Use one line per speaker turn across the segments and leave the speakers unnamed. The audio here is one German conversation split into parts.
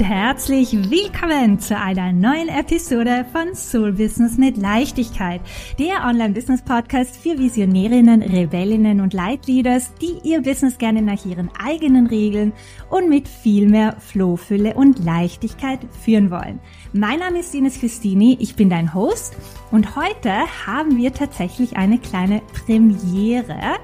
und herzlich willkommen zu einer neuen Episode von Soul Business mit Leichtigkeit, der Online-Business-Podcast für Visionärinnen, Rebellinnen und Leitleaders, die ihr Business gerne nach ihren eigenen Regeln und mit viel mehr Flohfülle und Leichtigkeit führen wollen. Mein Name ist Ines Christini, ich bin dein Host und heute haben wir tatsächlich eine kleine Premiere.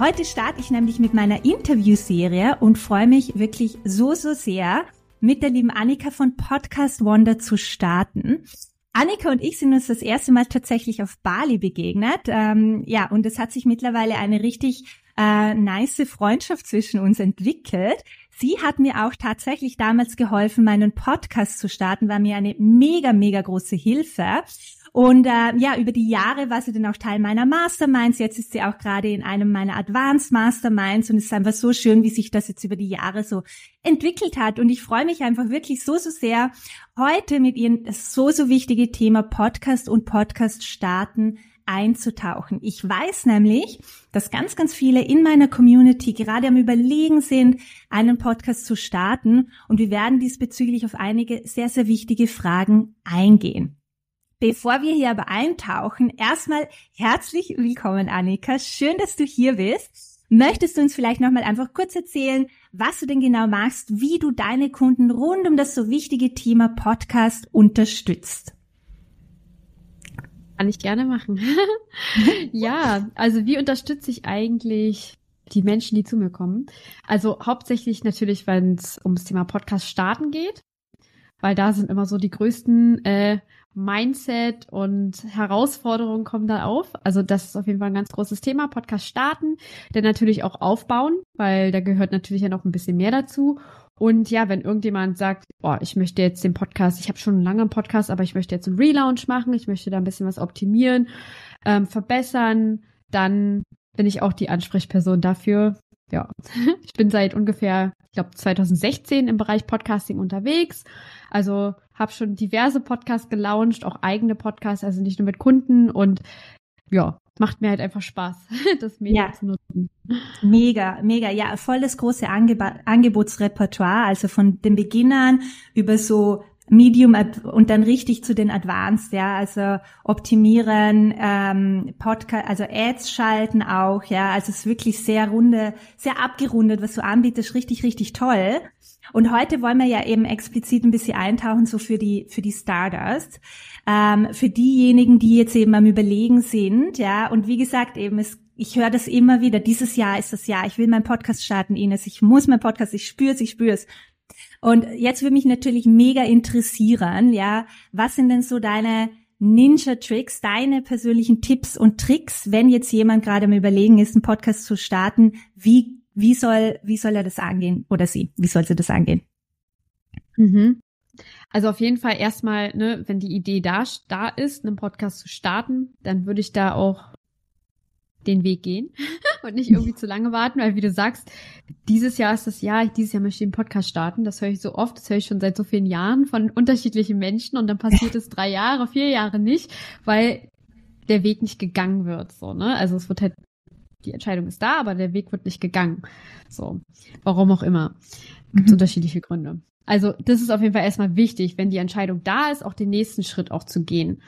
Heute starte ich nämlich mit meiner Interviewserie und freue mich wirklich so, so sehr, mit der lieben Annika von Podcast Wonder zu starten. Annika und ich sind uns das erste Mal tatsächlich auf Bali begegnet. Ähm, ja, und es hat sich mittlerweile eine richtig äh, nice Freundschaft zwischen uns entwickelt. Sie hat mir auch tatsächlich damals geholfen, meinen Podcast zu starten, war mir eine mega, mega große Hilfe. Und äh, ja, über die Jahre war sie dann auch Teil meiner Masterminds. Jetzt ist sie auch gerade in einem meiner Advanced Masterminds und es ist einfach so schön, wie sich das jetzt über die Jahre so entwickelt hat. Und ich freue mich einfach wirklich so, so sehr, heute mit Ihnen das so, so wichtige Thema Podcast und Podcast starten einzutauchen. Ich weiß nämlich, dass ganz, ganz viele in meiner Community gerade am Überlegen sind, einen Podcast zu starten und wir werden diesbezüglich auf einige sehr, sehr wichtige Fragen eingehen. Bevor wir hier aber eintauchen, erstmal herzlich willkommen, Annika. Schön, dass du hier bist. Möchtest du uns vielleicht nochmal einfach kurz erzählen, was du denn genau machst, wie du deine Kunden rund um das so wichtige Thema Podcast unterstützt?
Kann ich gerne machen. ja, also wie unterstütze ich eigentlich die Menschen, die zu mir kommen? Also hauptsächlich natürlich, wenn es ums Thema Podcast starten geht, weil da sind immer so die größten äh, Mindset und Herausforderungen kommen da auf. Also das ist auf jeden Fall ein ganz großes Thema. Podcast starten, dann natürlich auch aufbauen, weil da gehört natürlich ja noch ein bisschen mehr dazu. Und ja, wenn irgendjemand sagt, boah, ich möchte jetzt den Podcast, ich habe schon einen langen Podcast, aber ich möchte jetzt einen Relaunch machen, ich möchte da ein bisschen was optimieren, ähm, verbessern, dann bin ich auch die Ansprechperson dafür. Ja, ich bin seit ungefähr, ich glaube, 2016 im Bereich Podcasting unterwegs. Also habe schon diverse Podcasts gelauncht, auch eigene Podcasts, also nicht nur mit Kunden und ja, macht mir halt einfach Spaß, das Medium ja. zu nutzen.
Mega, mega. Ja, voll das große Angeb Angebotsrepertoire, also von den Beginnern über so Medium und dann richtig zu den Advanced, ja, also optimieren, ähm, Podcast, also Ads schalten auch, ja, also es ist wirklich sehr runde, sehr abgerundet, was du anbietest, richtig, richtig toll. Und heute wollen wir ja eben explizit ein bisschen eintauchen, so für die, für die Stardust, ähm, für diejenigen, die jetzt eben am Überlegen sind, ja. Und wie gesagt, eben, es, ich höre das immer wieder. Dieses Jahr ist das Jahr. Ich will meinen Podcast starten, Ines. Ich muss meinen Podcast, ich spüre es, ich spüre es. Und jetzt würde mich natürlich mega interessieren, ja, was sind denn so deine Ninja-Tricks, deine persönlichen Tipps und Tricks, wenn jetzt jemand gerade am Überlegen ist, einen Podcast zu starten, wie wie soll, wie soll er das angehen oder sie? Wie soll sie das angehen?
Mhm. Also auf jeden Fall erstmal, ne, wenn die Idee da, da ist, einen Podcast zu starten, dann würde ich da auch den Weg gehen und nicht irgendwie zu lange warten, weil wie du sagst, dieses Jahr ist das Jahr, dieses Jahr möchte ich den Podcast starten. Das höre ich so oft, das höre ich schon seit so vielen Jahren von unterschiedlichen Menschen und dann passiert es drei Jahre, vier Jahre nicht, weil der Weg nicht gegangen wird, so, ne? Also es wird halt die Entscheidung ist da, aber der Weg wird nicht gegangen. So, warum auch immer. Gibt mhm. unterschiedliche Gründe. Also das ist auf jeden Fall erstmal wichtig, wenn die Entscheidung da ist, auch den nächsten Schritt auch zu gehen.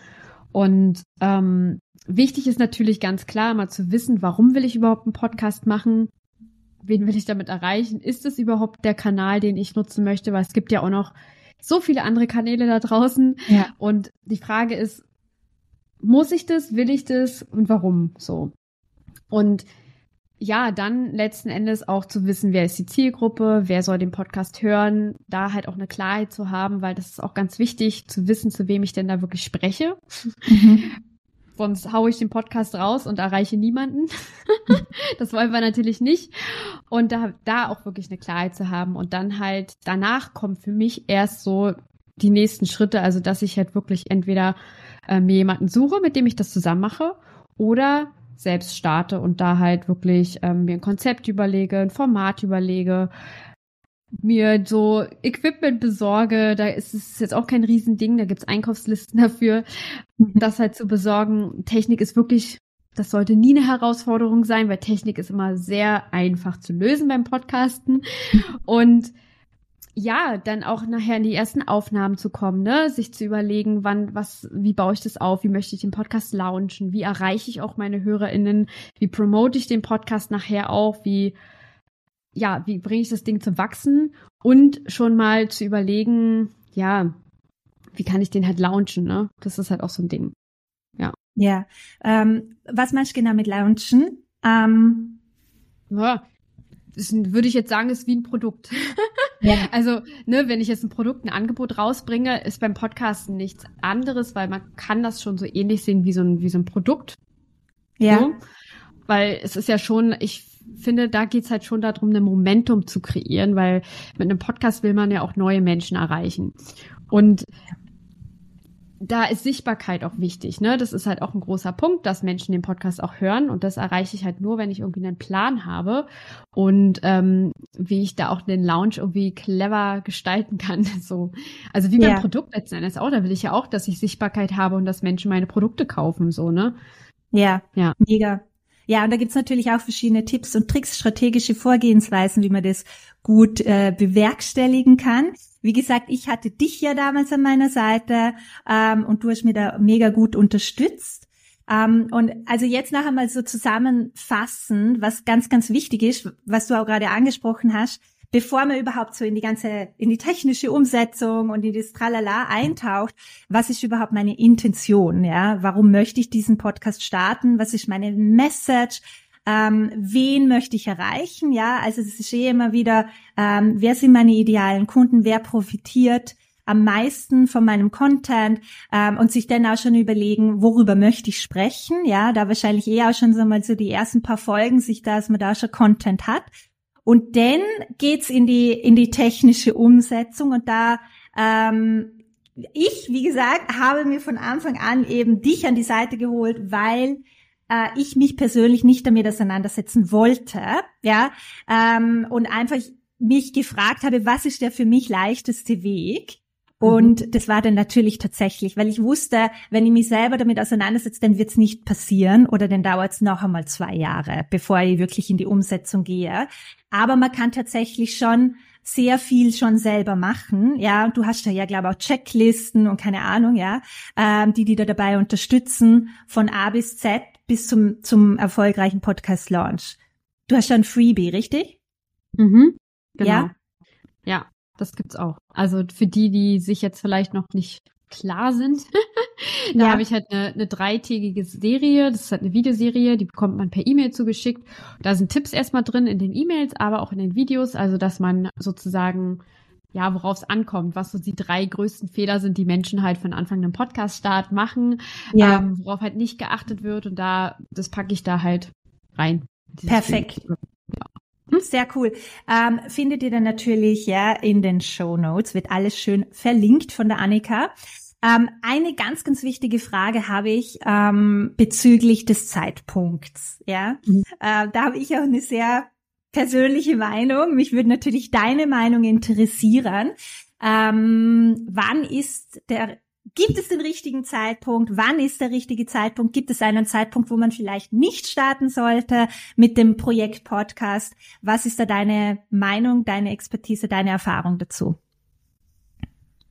Und ähm, wichtig ist natürlich ganz klar mal zu wissen, warum will ich überhaupt einen Podcast machen? Wen will ich damit erreichen? Ist es überhaupt der Kanal, den ich nutzen möchte? Weil es gibt ja auch noch so viele andere Kanäle da draußen. Ja. Und die Frage ist, muss ich das, will ich das und warum so? Und ja, dann letzten Endes auch zu wissen, wer ist die Zielgruppe, wer soll den Podcast hören, da halt auch eine Klarheit zu haben, weil das ist auch ganz wichtig, zu wissen, zu wem ich denn da wirklich spreche. Mhm. Sonst haue ich den Podcast raus und erreiche niemanden. das wollen wir natürlich nicht. Und da, da auch wirklich eine Klarheit zu haben. Und dann halt, danach kommen für mich erst so die nächsten Schritte, also dass ich halt wirklich entweder äh, mir jemanden suche, mit dem ich das zusammen mache, oder selbst starte und da halt wirklich ähm, mir ein Konzept überlege, ein Format überlege, mir so Equipment besorge, da ist es jetzt auch kein Riesending, da gibt's Einkaufslisten dafür, mhm. das halt zu besorgen. Technik ist wirklich, das sollte nie eine Herausforderung sein, weil Technik ist immer sehr einfach zu lösen beim Podcasten. Und ja, dann auch nachher in die ersten Aufnahmen zu kommen, ne? Sich zu überlegen, wann, was, wie baue ich das auf, wie möchte ich den Podcast launchen, wie erreiche ich auch meine HörerInnen, wie promote ich den Podcast nachher auch, wie, ja, wie bringe ich das Ding zum Wachsen und schon mal zu überlegen, ja, wie kann ich den halt launchen, ne? Das ist halt auch so ein Ding. Ja.
Ja. Ähm, was meinst du genau mit launchen? Ähm,
ja, das würde ich jetzt sagen, ist wie ein Produkt. Ja. Also, ne, wenn ich jetzt ein Produkt, ein Angebot rausbringe, ist beim Podcasten nichts anderes, weil man kann das schon so ähnlich sehen wie so ein, wie so ein Produkt. Ja. So. Weil es ist ja schon, ich finde, da geht's halt schon darum, ein Momentum zu kreieren, weil mit einem Podcast will man ja auch neue Menschen erreichen. Und da ist Sichtbarkeit auch wichtig, ne? Das ist halt auch ein großer Punkt, dass Menschen den Podcast auch hören und das erreiche ich halt nur, wenn ich irgendwie einen Plan habe und ähm, wie ich da auch den Lounge irgendwie clever gestalten kann. So, also wie beim ja. Produkt letzten Endes auch. Da will ich ja auch, dass ich Sichtbarkeit habe und dass Menschen meine Produkte kaufen, so ne?
Ja, ja, mega. Ja, und da gibt's natürlich auch verschiedene Tipps und Tricks, strategische Vorgehensweisen, wie man das gut äh, bewerkstelligen kann. Wie gesagt, ich hatte dich ja damals an meiner Seite ähm, und du hast mir da mega gut unterstützt. Ähm, und also jetzt noch einmal so zusammenfassen, was ganz, ganz wichtig ist, was du auch gerade angesprochen hast, bevor man überhaupt so in die ganze, in die technische Umsetzung und in das Tralala eintaucht, was ist überhaupt meine Intention, ja? Warum möchte ich diesen Podcast starten? Was ist meine Message? ähm, wen möchte ich erreichen, ja, also es ist eh immer wieder, ähm, wer sind meine idealen Kunden, wer profitiert am meisten von meinem Content ähm, und sich dann auch schon überlegen, worüber möchte ich sprechen, ja, da wahrscheinlich eher auch schon so mal so die ersten paar Folgen sich da, dass man da schon Content hat. Und dann geht's in die in die technische Umsetzung und da ähm, ich, wie gesagt, habe mir von Anfang an eben dich an die Seite geholt, weil äh, ich mich persönlich nicht damit auseinandersetzen wollte, ja, ähm, und einfach mich gefragt habe, was ist der für mich leichteste Weg? Und mhm. das war dann natürlich tatsächlich, weil ich wusste, wenn ich mich selber damit auseinandersetze, dann wird es nicht passieren oder dann dauert es noch einmal zwei Jahre, bevor ich wirklich in die Umsetzung gehe. Aber man kann tatsächlich schon sehr viel schon selber machen, ja. Du hast ja, ja, glaube auch Checklisten und keine Ahnung, ja, ähm, die die da dabei unterstützen von A bis Z bis zum, zum erfolgreichen Podcast-Launch. Du hast ja ein Freebie, richtig?
Mhm. Genau. Ja? Ja, das gibt's auch. Also für die, die sich jetzt vielleicht noch nicht klar sind, da ja. habe ich halt eine, eine dreitägige Serie, das ist halt eine Videoserie, die bekommt man per E-Mail zugeschickt. Da sind Tipps erstmal drin in den E-Mails, aber auch in den Videos, also dass man sozusagen ja, worauf es ankommt, was so die drei größten Fehler sind, die Menschen halt von Anfang einem Podcast-Start machen, ja. ähm, worauf halt nicht geachtet wird und da, das packe ich da halt rein.
Perfekt. Ja. Sehr cool. Ähm, findet ihr dann natürlich ja in den Show Notes, wird alles schön verlinkt von der Annika. Ähm, eine ganz, ganz wichtige Frage habe ich ähm, bezüglich des Zeitpunkts. Ja, mhm. äh, da habe ich auch eine sehr persönliche Meinung. Mich würde natürlich deine Meinung interessieren. Ähm, wann ist der, gibt es den richtigen Zeitpunkt? Wann ist der richtige Zeitpunkt? Gibt es einen Zeitpunkt, wo man vielleicht nicht starten sollte mit dem Projekt Podcast? Was ist da deine Meinung, deine Expertise, deine Erfahrung dazu?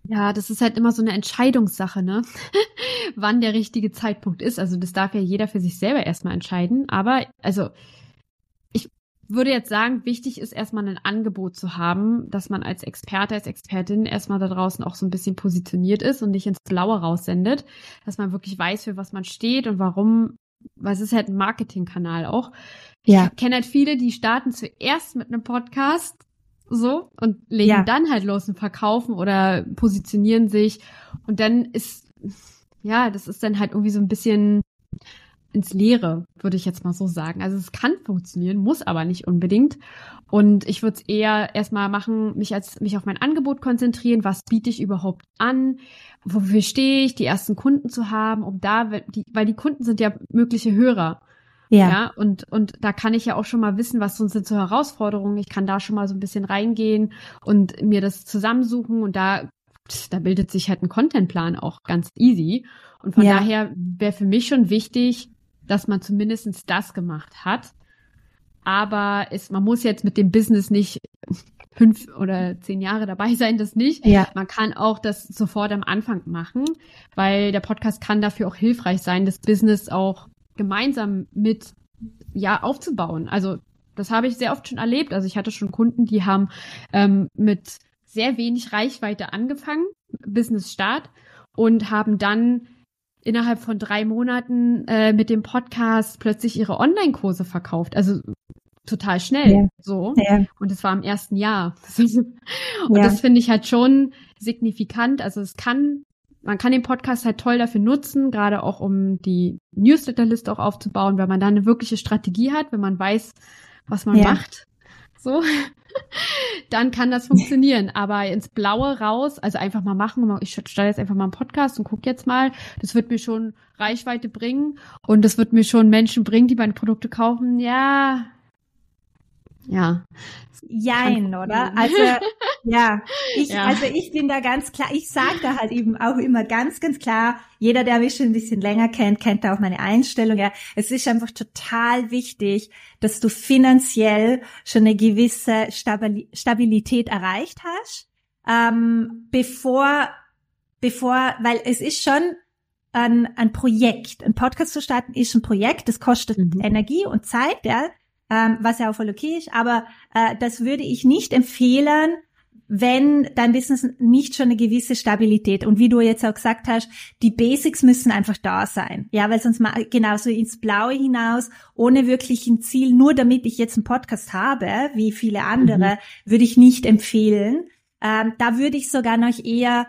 Ja, das ist halt immer so eine Entscheidungssache, ne? Wann der richtige Zeitpunkt ist. Also das darf ja jeder für sich selber erstmal entscheiden. Aber also würde jetzt sagen, wichtig ist erstmal ein Angebot zu haben, dass man als Experte, als Expertin erstmal da draußen auch so ein bisschen positioniert ist und nicht ins Blaue raussendet, dass man wirklich weiß, für was man steht und warum, weil es ist halt ein Marketingkanal auch. Ja. Ich kenne halt viele, die starten zuerst mit einem Podcast so und legen ja. dann halt los und verkaufen oder positionieren sich und dann ist ja, das ist dann halt irgendwie so ein bisschen ins Leere, würde ich jetzt mal so sagen. Also es kann funktionieren, muss aber nicht unbedingt. Und ich würde es eher erstmal machen, mich als mich auf mein Angebot konzentrieren, was biete ich überhaupt an, wofür stehe ich, die ersten Kunden zu haben, um da, die, weil die Kunden sind ja mögliche Hörer. Ja. ja. und, und da kann ich ja auch schon mal wissen, was sind so Herausforderungen. Ich kann da schon mal so ein bisschen reingehen und mir das zusammensuchen und da, da bildet sich halt ein Contentplan auch ganz easy. Und von ja. daher wäre für mich schon wichtig, dass man zumindestens das gemacht hat. Aber es, man muss jetzt mit dem Business nicht fünf oder zehn Jahre dabei sein, das nicht. Ja. Man kann auch das sofort am Anfang machen, weil der Podcast kann dafür auch hilfreich sein, das Business auch gemeinsam mit ja aufzubauen. Also das habe ich sehr oft schon erlebt. Also ich hatte schon Kunden, die haben ähm, mit sehr wenig Reichweite angefangen, Business Start, und haben dann innerhalb von drei Monaten äh, mit dem Podcast plötzlich ihre Online-Kurse verkauft. Also total schnell ja. so. Ja. Und es war im ersten Jahr. und ja. das finde ich halt schon signifikant. Also es kann, man kann den Podcast halt toll dafür nutzen, gerade auch um die Newsletterliste auch aufzubauen, weil man da eine wirkliche Strategie hat, wenn man weiß, was man macht. So. dann kann das funktionieren. Aber ins Blaue raus, also einfach mal machen, ich stelle jetzt einfach mal einen Podcast und guck jetzt mal, das wird mir schon Reichweite bringen und das wird mir schon Menschen bringen, die meine Produkte kaufen. Ja, ja.
Jein, oder? Also, ja. Ich, ja. also ich bin da ganz klar, ich sage da halt eben auch immer ganz, ganz klar, jeder, der mich schon ein bisschen länger kennt, kennt da auch meine Einstellung. Ja, es ist einfach total wichtig, dass du finanziell schon eine gewisse Stabilität erreicht hast, ähm, bevor, bevor, weil es ist schon ein, ein Projekt. Ein Podcast zu starten ist ein Projekt, das kostet mhm. Energie und Zeit, ja ähm, was ja auch voll okay ist, aber äh, das würde ich nicht empfehlen, wenn dein Business nicht schon eine gewisse Stabilität und wie du jetzt auch gesagt hast, die Basics müssen einfach da sein. Ja, weil sonst mal genauso ins Blaue hinaus, ohne wirklich ein Ziel, nur damit ich jetzt einen Podcast habe, wie viele andere, mhm. würde ich nicht empfehlen. Ähm, da würde ich sogar noch eher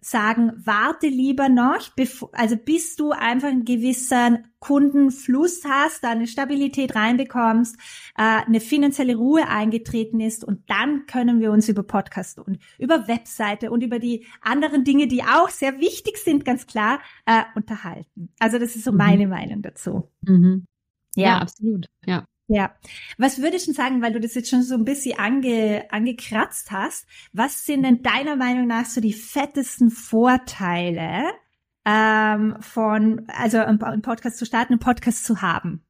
sagen, warte lieber noch, also bis du einfach einen gewissen Kundenfluss hast, da eine Stabilität reinbekommst, äh, eine finanzielle Ruhe eingetreten ist und dann können wir uns über Podcast und über Webseite und über die anderen Dinge, die auch sehr wichtig sind, ganz klar, äh, unterhalten. Also das ist so mhm. meine Meinung dazu.
Mhm. Ja. ja, absolut. Ja.
Ja. Was würdest du sagen, weil du das jetzt schon so ein bisschen ange, angekratzt hast, was sind denn deiner Meinung nach so die fettesten Vorteile ähm, von, also einen Podcast zu starten, einen Podcast zu haben?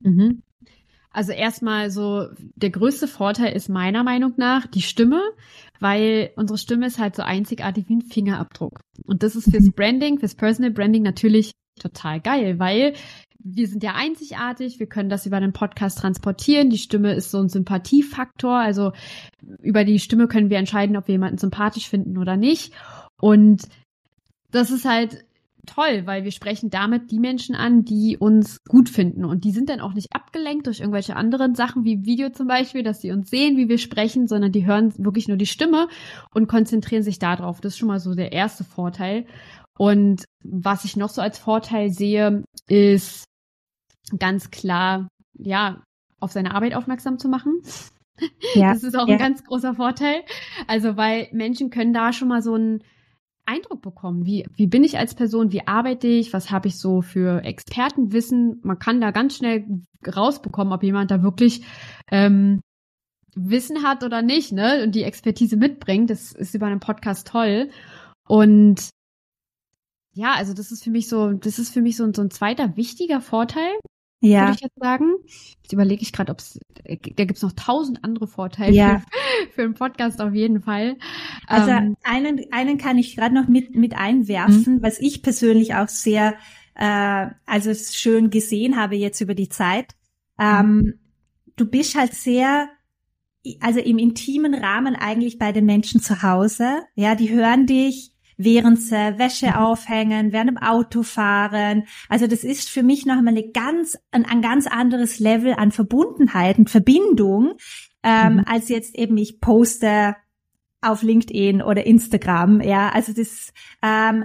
Mhm. Also erstmal so, der größte Vorteil ist meiner Meinung nach die Stimme, weil unsere Stimme ist halt so einzigartig wie ein Fingerabdruck. Und das ist fürs mhm. Branding, fürs Personal Branding natürlich total geil, weil wir sind ja einzigartig, wir können das über einen Podcast transportieren. Die Stimme ist so ein Sympathiefaktor, also über die Stimme können wir entscheiden, ob wir jemanden sympathisch finden oder nicht. Und das ist halt toll, weil wir sprechen damit die Menschen an, die uns gut finden. Und die sind dann auch nicht abgelenkt durch irgendwelche anderen Sachen wie Video zum Beispiel, dass sie uns sehen, wie wir sprechen, sondern die hören wirklich nur die Stimme und konzentrieren sich darauf. Das ist schon mal so der erste Vorteil. Und was ich noch so als Vorteil sehe, ist ganz klar, ja, auf seine Arbeit aufmerksam zu machen. Ja, das ist auch ja. ein ganz großer Vorteil. Also, weil Menschen können da schon mal so einen Eindruck bekommen. Wie, wie bin ich als Person? Wie arbeite ich? Was habe ich so für Expertenwissen? Man kann da ganz schnell rausbekommen, ob jemand da wirklich ähm, Wissen hat oder nicht, ne? Und die Expertise mitbringt. Das ist über einen Podcast toll. Und ja, also das ist für mich so, das ist für mich so, so ein zweiter wichtiger Vorteil, ja. würde ich jetzt sagen. Jetzt überlege ich gerade, ob es, da gibt's noch tausend andere Vorteile ja. für, für einen Podcast auf jeden Fall.
Also ähm, einen, einen kann ich gerade noch mit, mit einwerfen, mhm. was ich persönlich auch sehr, äh, also schön gesehen habe jetzt über die Zeit. Ähm, mhm. Du bist halt sehr, also im intimen Rahmen eigentlich bei den Menschen zu Hause. Ja, die hören dich, während sie Wäsche aufhängen, während im Auto fahren. Also das ist für mich noch einmal eine ganz, ein, ein ganz anderes Level an Verbundenheit und Verbindung, ähm, mhm. als jetzt eben ich poste auf LinkedIn oder Instagram, ja, also das ähm,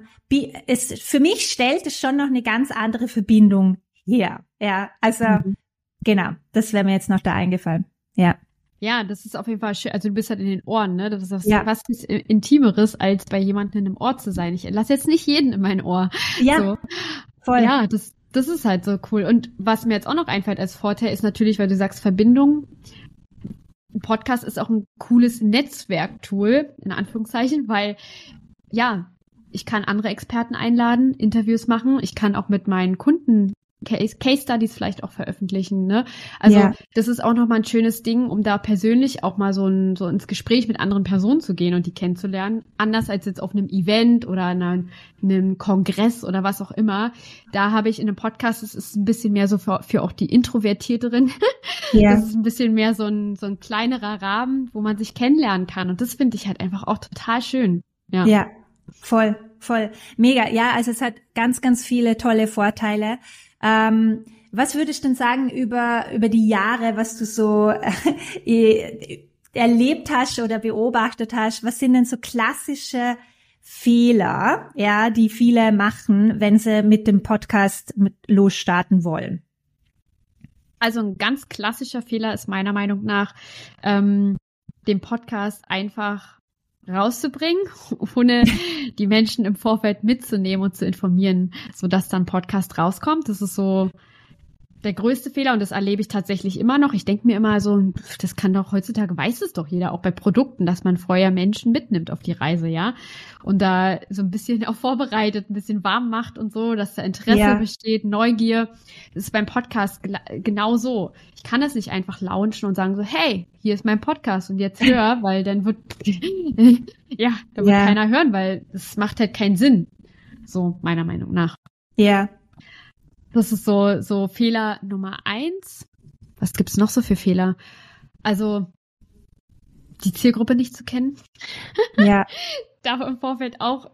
ist für mich stellt es schon noch eine ganz andere Verbindung her, ja, also mhm. genau, das wäre mir jetzt noch da eingefallen, ja.
Ja, das ist auf jeden Fall schön. Also du bist halt in den Ohren, ne? Das ist was, ja. was ist Intimeres, als bei jemandem in einem Ohr zu sein. Ich lasse jetzt nicht jeden in mein Ohr. Ja, so. voll. Ja, das, das ist halt so cool. Und was mir jetzt auch noch einfällt als Vorteil ist natürlich, weil du sagst Verbindung. Ein Podcast ist auch ein cooles Netzwerktool, in Anführungszeichen, weil, ja, ich kann andere Experten einladen, Interviews machen. Ich kann auch mit meinen Kunden Case, Case Studies vielleicht auch veröffentlichen. Ne? Also ja. das ist auch nochmal ein schönes Ding, um da persönlich auch mal so, ein, so ins Gespräch mit anderen Personen zu gehen und die kennenzulernen. Anders als jetzt auf einem Event oder einem, einem Kongress oder was auch immer. Da habe ich in einem Podcast, es ist ein bisschen mehr so für, für auch die Introvertierteren. Ja. Das ist ein bisschen mehr so ein, so ein kleinerer Rahmen, wo man sich kennenlernen kann. Und das finde ich halt einfach auch total schön. Ja.
ja, voll, voll. Mega. Ja, also es hat ganz, ganz viele tolle Vorteile. Ähm, was würdest du denn sagen über, über die Jahre, was du so äh, erlebt hast oder beobachtet hast? Was sind denn so klassische Fehler, ja, die viele machen, wenn sie mit dem Podcast mit losstarten wollen?
Also ein ganz klassischer Fehler ist meiner Meinung nach, ähm, den Podcast einfach rauszubringen, ohne die Menschen im Vorfeld mitzunehmen und zu informieren, sodass dann Podcast rauskommt. Das ist so der größte Fehler und das erlebe ich tatsächlich immer noch. Ich denke mir immer so, das kann doch heutzutage weiß es doch jeder, auch bei Produkten, dass man vorher Menschen mitnimmt auf die Reise, ja. Und da so ein bisschen auch vorbereitet, ein bisschen warm macht und so, dass da Interesse ja. besteht, Neugier. Das ist beim Podcast genau so. Ich kann das nicht einfach launchen und sagen so, hey, hier ist mein Podcast und jetzt hör, weil dann wird, ja, da wird ja. keiner hören, weil es macht halt keinen Sinn. So, meiner Meinung nach.
Ja,
das ist so, so Fehler Nummer eins. Was gibt's noch so für Fehler? Also, die Zielgruppe nicht zu kennen.
Ja.
Darf im Vorfeld auch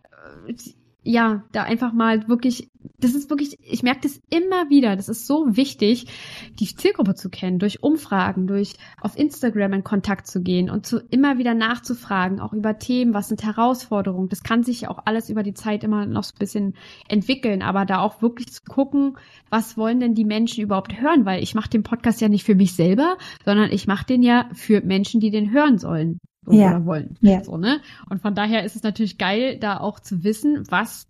äh, ja, da einfach mal wirklich, das ist wirklich, ich merke das immer wieder, das ist so wichtig, die Zielgruppe zu kennen, durch Umfragen, durch auf Instagram in Kontakt zu gehen und zu immer wieder nachzufragen, auch über Themen, was sind Herausforderungen. Das kann sich auch alles über die Zeit immer noch so ein bisschen entwickeln, aber da auch wirklich zu gucken, was wollen denn die Menschen überhaupt hören, weil ich mache den Podcast ja nicht für mich selber, sondern ich mache den ja für Menschen, die den hören sollen ja. oder wollen. Ja. So, ne? Und von daher ist es natürlich geil, da auch zu wissen, was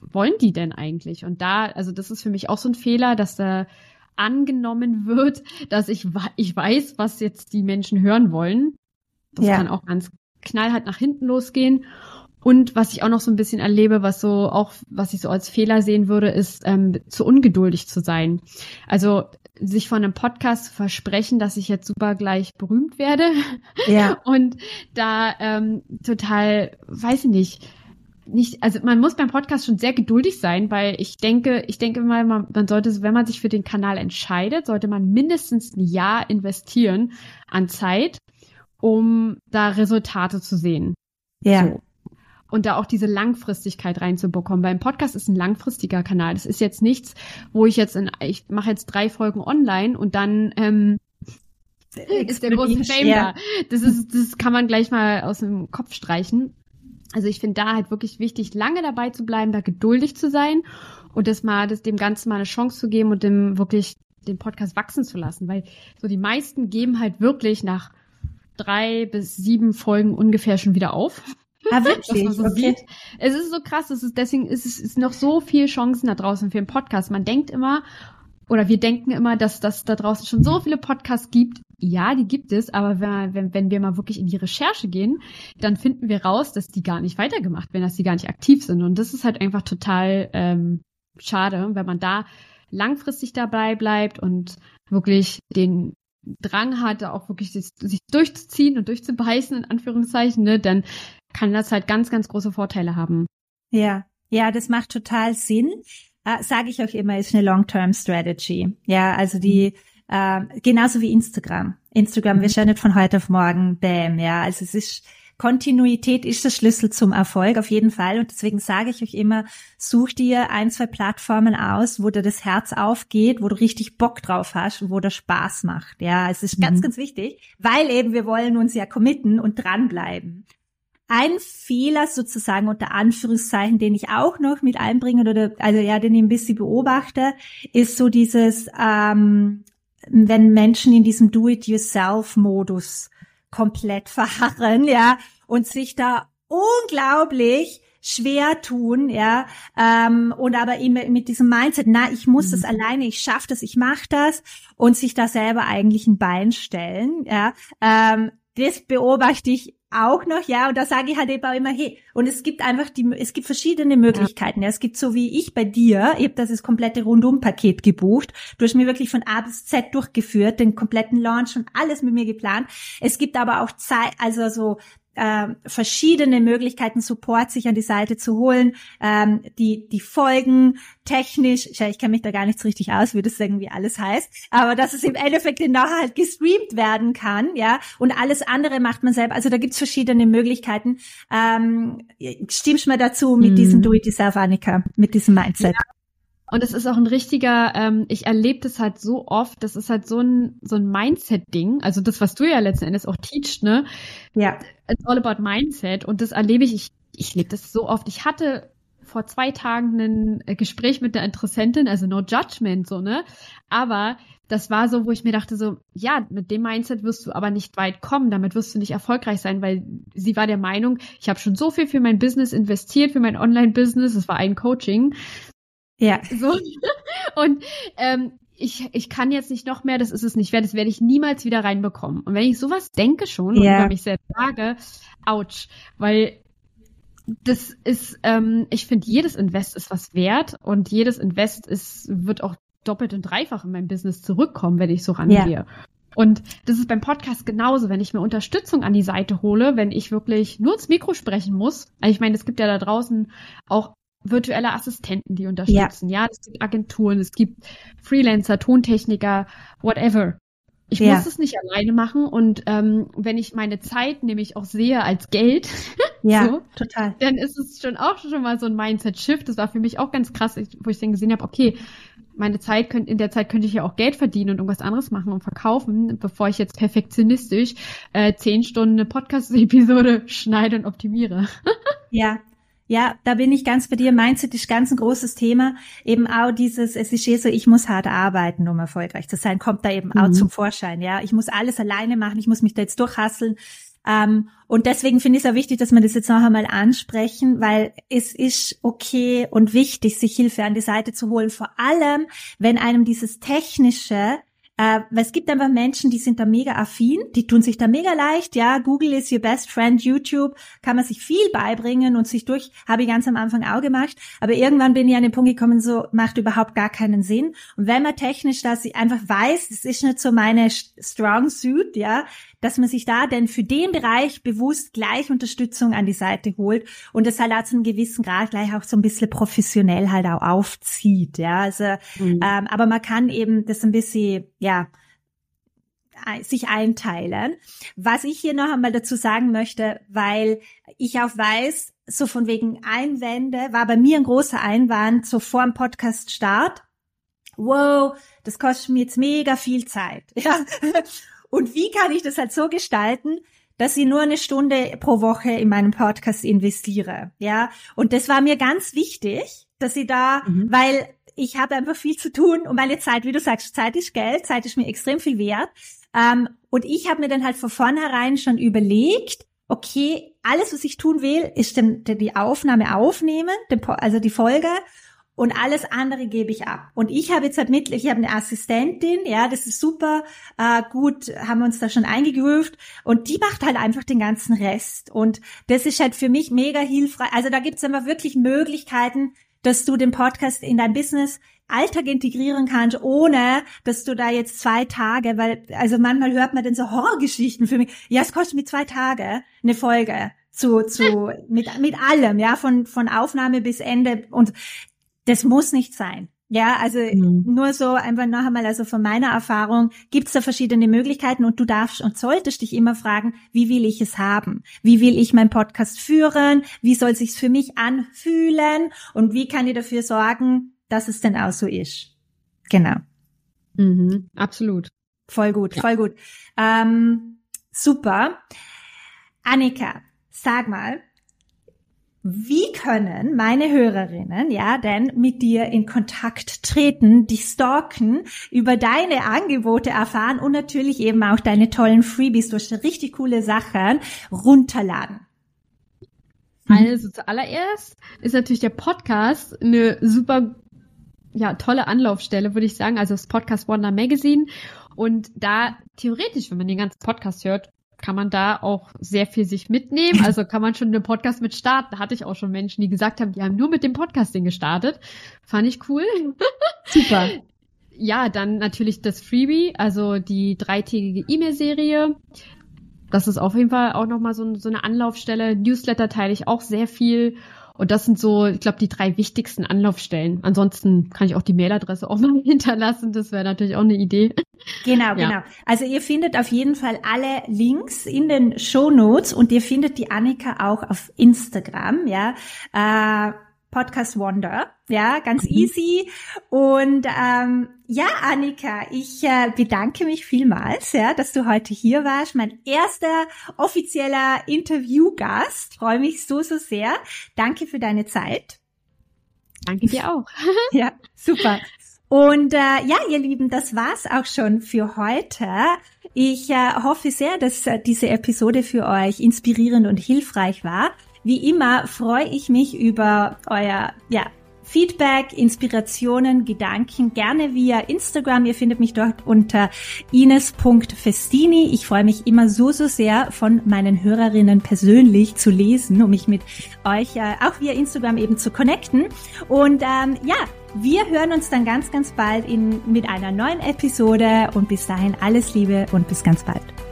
wollen die denn eigentlich? Und da, also das ist für mich auch so ein Fehler, dass da angenommen wird, dass ich, ich weiß, was jetzt die Menschen hören wollen. Das ja. kann auch ganz knallhart nach hinten losgehen. Und was ich auch noch so ein bisschen erlebe, was so auch, was ich so als Fehler sehen würde, ist ähm, zu ungeduldig zu sein. Also sich von einem Podcast zu versprechen, dass ich jetzt super gleich berühmt werde. Ja. Und da ähm, total, weiß ich nicht, nicht, also man muss beim Podcast schon sehr geduldig sein, weil ich denke, ich denke mal, man, man sollte, wenn man sich für den Kanal entscheidet, sollte man mindestens ein Jahr investieren an Zeit, um da Resultate zu sehen.
Ja. So
und da auch diese Langfristigkeit reinzubekommen. Beim Podcast ist ein langfristiger Kanal. Das ist jetzt nichts, wo ich jetzt in, ich mache jetzt drei Folgen online und dann ähm, ist der große Fame ja. da. Das ist, das kann man gleich mal aus dem Kopf streichen. Also ich finde da halt wirklich wichtig, lange dabei zu bleiben, da geduldig zu sein und das mal, das dem Ganzen mal eine Chance zu geben und dem wirklich den Podcast wachsen zu lassen, weil so die meisten geben halt wirklich nach drei bis sieben Folgen ungefähr schon wieder auf.
Ah, wirklich? So okay.
Sieht. Es ist so krass, es ist, deswegen ist es ist noch so viel Chancen da draußen für einen Podcast. Man denkt immer, oder wir denken immer, dass das da draußen schon so viele Podcasts gibt. Ja, die gibt es, aber wenn, wenn wir mal wirklich in die Recherche gehen, dann finden wir raus, dass die gar nicht weitergemacht werden, dass die gar nicht aktiv sind. Und das ist halt einfach total ähm, schade, wenn man da langfristig dabei bleibt und wirklich den Drang hat, auch wirklich sich, sich durchzuziehen und durchzubeißen, in Anführungszeichen, ne, dann kann das halt ganz, ganz große Vorteile haben.
Ja, ja, das macht total Sinn. Äh, Sage ich auch immer, ist eine Long-Term-Strategy. Ja, also die, äh, genauso wie Instagram. Instagram, wir mhm. schauen nicht von heute auf morgen, bam, ja. Also es ist, Kontinuität ist der Schlüssel zum Erfolg auf jeden Fall. Und deswegen sage ich euch immer, such dir ein, zwei Plattformen aus, wo dir das Herz aufgeht, wo du richtig Bock drauf hast und wo der Spaß macht. Ja, es ist ganz, mhm. ganz wichtig, weil eben wir wollen uns ja committen und dranbleiben. Ein Fehler sozusagen unter Anführungszeichen, den ich auch noch mit einbringe oder also ja, den ich ein bisschen beobachte, ist so dieses, ähm, wenn Menschen in diesem Do-it-yourself-Modus komplett verharren, ja, und sich da unglaublich schwer tun, ja, ähm, und aber immer mit diesem Mindset, na, ich muss mhm. das alleine, ich schaffe das, ich mache das und sich da selber eigentlich ein Bein stellen, ja, ähm, das beobachte ich auch noch, ja, und da sage ich halt eben auch immer, hey, und es gibt einfach die, es gibt verschiedene Möglichkeiten. Ja. Es gibt so wie ich bei dir, ich habe das, das komplette Rundum-Paket gebucht. Du hast mir wirklich von A bis Z durchgeführt, den kompletten Launch und alles mit mir geplant. Es gibt aber auch Zeit, also so äh, verschiedene Möglichkeiten, Support sich an die Seite zu holen, ähm, die, die Folgen technisch, ich, ich kenne mich da gar nicht so richtig aus, wie das irgendwie alles heißt, aber dass es im Endeffekt nachher halt gestreamt werden kann, ja, und alles andere macht man selber. Also da gibt's verschiedene Möglichkeiten. Ähm, stimmst du mir dazu mit mhm. diesem Do-it-yourself, Annika, mit diesem Mindset? Ja.
Und es ist auch ein richtiger, ähm, ich erlebe das halt so oft, das ist halt so ein, so ein Mindset-Ding. Also das, was du ja letzten Endes auch teachst, ne?
Ja.
It's all about Mindset. Und das erlebe ich, ich, ich lebe das so oft. Ich hatte vor zwei Tagen ein äh, Gespräch mit der Interessentin, also no judgment, so, ne? Aber das war so, wo ich mir dachte, so, ja, mit dem Mindset wirst du aber nicht weit kommen, damit wirst du nicht erfolgreich sein, weil sie war der Meinung, ich habe schon so viel für mein Business investiert, für mein Online-Business, es war ein Coaching,
ja.
So. Und ähm, ich, ich kann jetzt nicht noch mehr, das ist es nicht wert, das werde ich niemals wieder reinbekommen. Und wenn ich sowas denke schon ja. und über mich selbst sage, ouch, weil das ist, ähm, ich finde, jedes Invest ist was wert und jedes Invest ist, wird auch doppelt und dreifach in mein Business zurückkommen, wenn ich so rangehe. Ja. Und das ist beim Podcast genauso, wenn ich mir Unterstützung an die Seite hole, wenn ich wirklich nur ins Mikro sprechen muss. Also ich meine, es gibt ja da draußen auch virtuelle Assistenten, die unterstützen. Ja, ja es gibt Agenturen, es gibt Freelancer, Tontechniker, whatever. Ich ja. muss es nicht alleine machen und ähm, wenn ich meine Zeit nämlich auch sehe als Geld,
ja, so, total.
dann ist es schon auch schon mal so ein Mindset-Shift. Das war für mich auch ganz krass, wo ich dann gesehen habe, okay, meine Zeit könnte, in der Zeit könnte ich ja auch Geld verdienen und irgendwas anderes machen und verkaufen, bevor ich jetzt perfektionistisch äh, zehn Stunden eine Podcast-Episode schneide und optimiere.
ja, ja, da bin ich ganz bei dir. Mindset ist ganz ein großes Thema. Eben auch dieses, es ist eh so, ich muss hart arbeiten, um erfolgreich zu sein, kommt da eben mhm. auch zum Vorschein. Ja, ich muss alles alleine machen, ich muss mich da jetzt durchhasseln. Ähm, und deswegen finde ich es auch wichtig, dass wir das jetzt noch einmal ansprechen, weil es ist okay und wichtig, sich Hilfe an die Seite zu holen. Vor allem, wenn einem dieses technische äh, weil es gibt einfach Menschen, die sind da mega affin, die tun sich da mega leicht. Ja, Google is your best friend, YouTube kann man sich viel beibringen und sich durch, habe ich ganz am Anfang auch gemacht. Aber irgendwann bin ich an den Punkt gekommen, so macht überhaupt gar keinen Sinn. Und wenn man technisch das einfach weiß, das ist nicht so meine Strong Suit, ja, dass man sich da denn für den Bereich bewusst gleich Unterstützung an die Seite holt und es halt auch zu einem gewissen Grad gleich auch so ein bisschen professionell halt auch aufzieht, ja, also, mhm. ähm, aber man kann eben das ein bisschen, ja, sich einteilen. Was ich hier noch einmal dazu sagen möchte, weil ich auch weiß, so von wegen Einwände, war bei mir ein großer Einwand, so vor dem Podcast-Start. Wow, das kostet mir jetzt mega viel Zeit. Ja. Und wie kann ich das halt so gestalten, dass ich nur eine Stunde pro Woche in meinen Podcast investiere, ja? Und das war mir ganz wichtig, dass ich da, mhm. weil ich habe einfach viel zu tun und meine Zeit, wie du sagst, Zeit ist Geld, Zeit ist mir extrem viel wert. Ähm, und ich habe mir dann halt von vornherein schon überlegt, okay, alles, was ich tun will, ist den, die Aufnahme aufnehmen, also die Folge und alles andere gebe ich ab. Und ich habe jetzt halt mit, ich habe eine Assistentin, ja, das ist super äh, gut, haben wir uns da schon eingegroovt und die macht halt einfach den ganzen Rest. Und das ist halt für mich mega hilfreich. Also da gibt es einfach wirklich Möglichkeiten, dass du den Podcast in dein Business Alltag integrieren kannst, ohne dass du da jetzt zwei Tage, weil, also manchmal hört man dann so Horrorgeschichten für mich. Ja, es kostet mir zwei Tage eine Folge zu, zu, mit, mit allem, ja, von, von Aufnahme bis Ende. Und das muss nicht sein. Ja, also mhm. nur so einfach noch einmal, also von meiner Erfahrung gibt es da verschiedene Möglichkeiten und du darfst und solltest dich immer fragen, wie will ich es haben? Wie will ich meinen Podcast führen? Wie soll sich's für mich anfühlen? Und wie kann ich dafür sorgen, dass es denn auch so ist? Genau.
Mhm, absolut.
Voll gut, ja. voll gut. Ähm, super. Annika, sag mal, wie können meine Hörerinnen ja denn mit dir in Kontakt treten, dich stalken, über deine Angebote erfahren und natürlich eben auch deine tollen Freebies durch richtig coole Sachen runterladen?
Also zuallererst ist natürlich der Podcast eine super ja, tolle Anlaufstelle, würde ich sagen. Also das Podcast Wonder Magazine. Und da theoretisch, wenn man den ganzen Podcast hört, kann man da auch sehr viel sich mitnehmen. Also kann man schon einen Podcast mit starten. Da hatte ich auch schon Menschen, die gesagt haben, die haben nur mit dem Podcasting gestartet. Fand ich cool.
Super.
Ja, dann natürlich das Freebie, also die dreitägige E-Mail-Serie. Das ist auf jeden Fall auch nochmal so, so eine Anlaufstelle. Newsletter teile ich auch sehr viel. Und das sind so, ich glaube, die drei wichtigsten Anlaufstellen. Ansonsten kann ich auch die Mailadresse auch mal hinterlassen. Das wäre natürlich auch eine Idee.
Genau, ja. genau. Also ihr findet auf jeden Fall alle Links in den Show Notes und ihr findet die Annika auch auf Instagram, ja. Äh, Podcast Wonder. Ja, ganz mhm. easy. Und ähm, ja, Annika, ich äh, bedanke mich vielmals, ja, dass du heute hier warst. Mein erster offizieller Interviewgast. Freue mich so, so sehr. Danke für deine Zeit.
Danke dir auch.
ja, super. Und äh, ja, ihr Lieben, das war's auch schon für heute. Ich äh, hoffe sehr, dass äh, diese Episode für euch inspirierend und hilfreich war. Wie immer freue ich mich über euer ja, Feedback, Inspirationen, Gedanken gerne via Instagram. Ihr findet mich dort unter ines.festini. Ich freue mich immer so, so sehr von meinen Hörerinnen persönlich zu lesen, um mich mit euch äh, auch via Instagram eben zu connecten. Und ähm, ja, wir hören uns dann ganz, ganz bald in, mit einer neuen Episode und bis dahin alles Liebe und bis ganz bald.